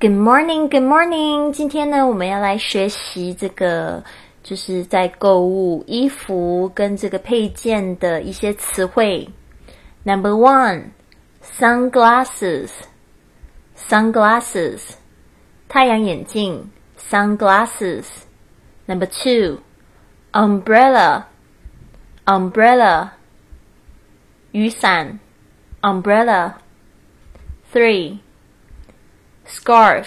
Good morning, Good morning。今天呢，我们要来学习这个，就是在购物衣服跟这个配件的一些词汇。Number one, sunglasses, sunglasses，太阳眼镜，sunglasses。Number two, umbrella, umbrella，雨伞，umbrella。Three, scarf,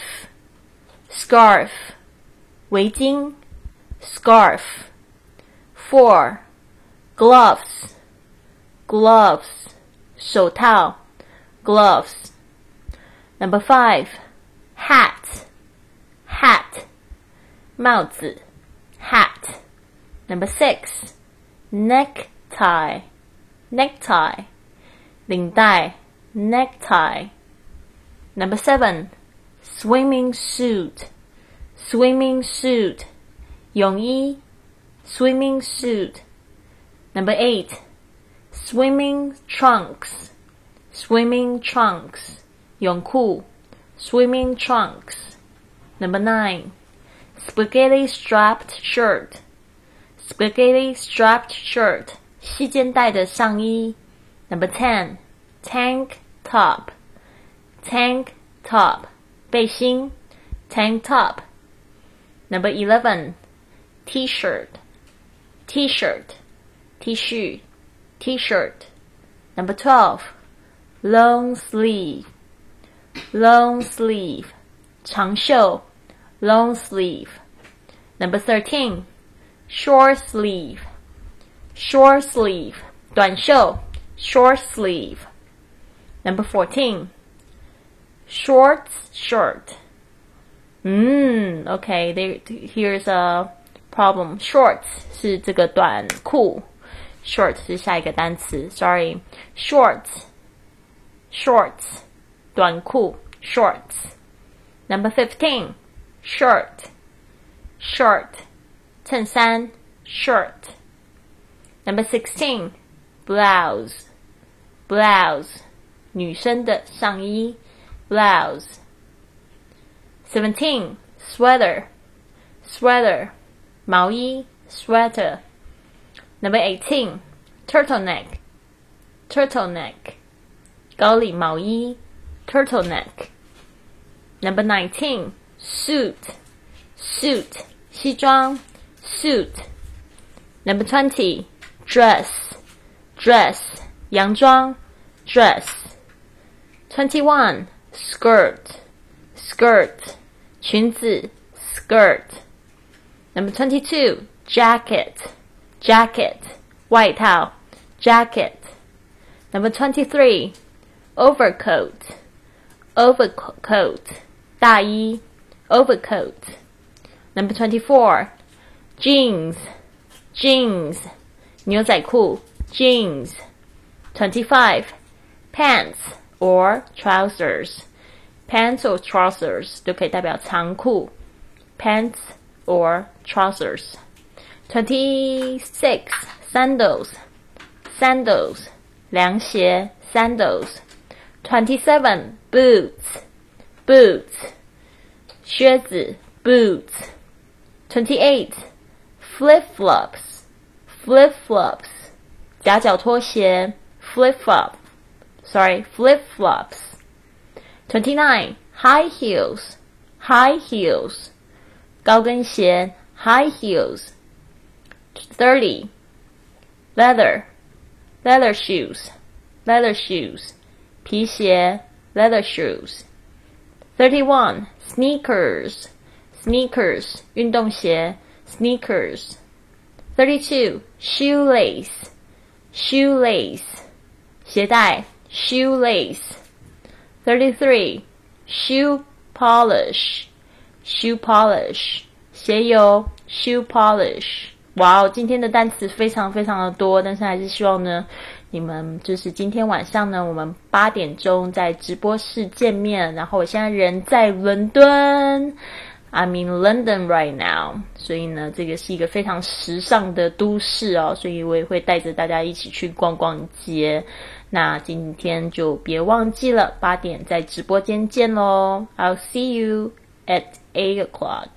scarf, 围巾，scarf. Four, gloves, gloves, 手套，gloves. Number five, hat, hat, 帽子，hat. Number six, necktie, necktie, 领带，necktie. Number seven, swimming suit, swimming suit, 泳衣，swimming suit. Number eight, swimming trunks, swimming trunks, 泳裤，swimming trunks. Number nine, spaghetti strapped shirt, spaghetti strapped shirt, 细肩带的上衣。Number ten, tank top tank top 背心 tank top. Number eleven, t-shirt, t-shirt, T 恤, t-shirt. Number twelve, long sleeve, long sleeve, 长袖 long sleeve. Number thirteen, short sleeve, short sleeve, 短袖 short sleeve. Number fourteen short shirt. Mm, okay, there, here's a problem. Shorts 是这个短裤，short 是下一个单词。Sorry, shorts, shorts 短裤 shorts. Number fifteen, shirt, shirt 衬衫 shirt. Number sixteen, blouse, blouse 女生的上衣。 blouse. 17. Sweater, sweater, 毛衣 sweater. Number 18. Turtleneck, turtleneck, 高领毛衣 turtleneck. Number 19. Suit, suit, 西装 suit. Number 20. Dress, dress, 洋装 dress. 21 skirt, skirt, 裙子 skirt. Number twenty-two, jacket, jacket, 外套 jacket. Number twenty-three, overcoat, overcoat, 大衣 overcoat. Number twenty-four, jeans, jeans, 牛仔裤 jeans. Twenty-five, pants or trousers. Pants or trousers 都可以代表长裤，pants or trousers. Twenty six sandals, sandals 凉鞋 sandals. Twenty seven boots, boots 靴子 boots. Twenty eight flip flops, flip flops 夹脚拖鞋 flip flop sorry, flip flops. 29. High heels, high heels. 高跟鞋 high heels. 30. Leather, leather shoes, leather shoes. 皮鞋 leather shoes. 31. Sneakers, sneakers. 运动鞋 sneakers. 32. Shoelace, shoelace. 鞋带 Shoelace. 33. Shoe polish, shoe polish. 鞋油 shoe polish. 哇哦，今天的单词非常非常的多，但是还是希望呢，你们就是今天晚上呢，我们八点钟在直播室见面。然后我现在人在伦敦，I'm in London right now。所以呢，这个是一个非常时尚的都市哦，所以我也会带着大家一起去逛逛街。那今天就别忘记了，八点在直播间见喽！I'll see you at eight o'clock.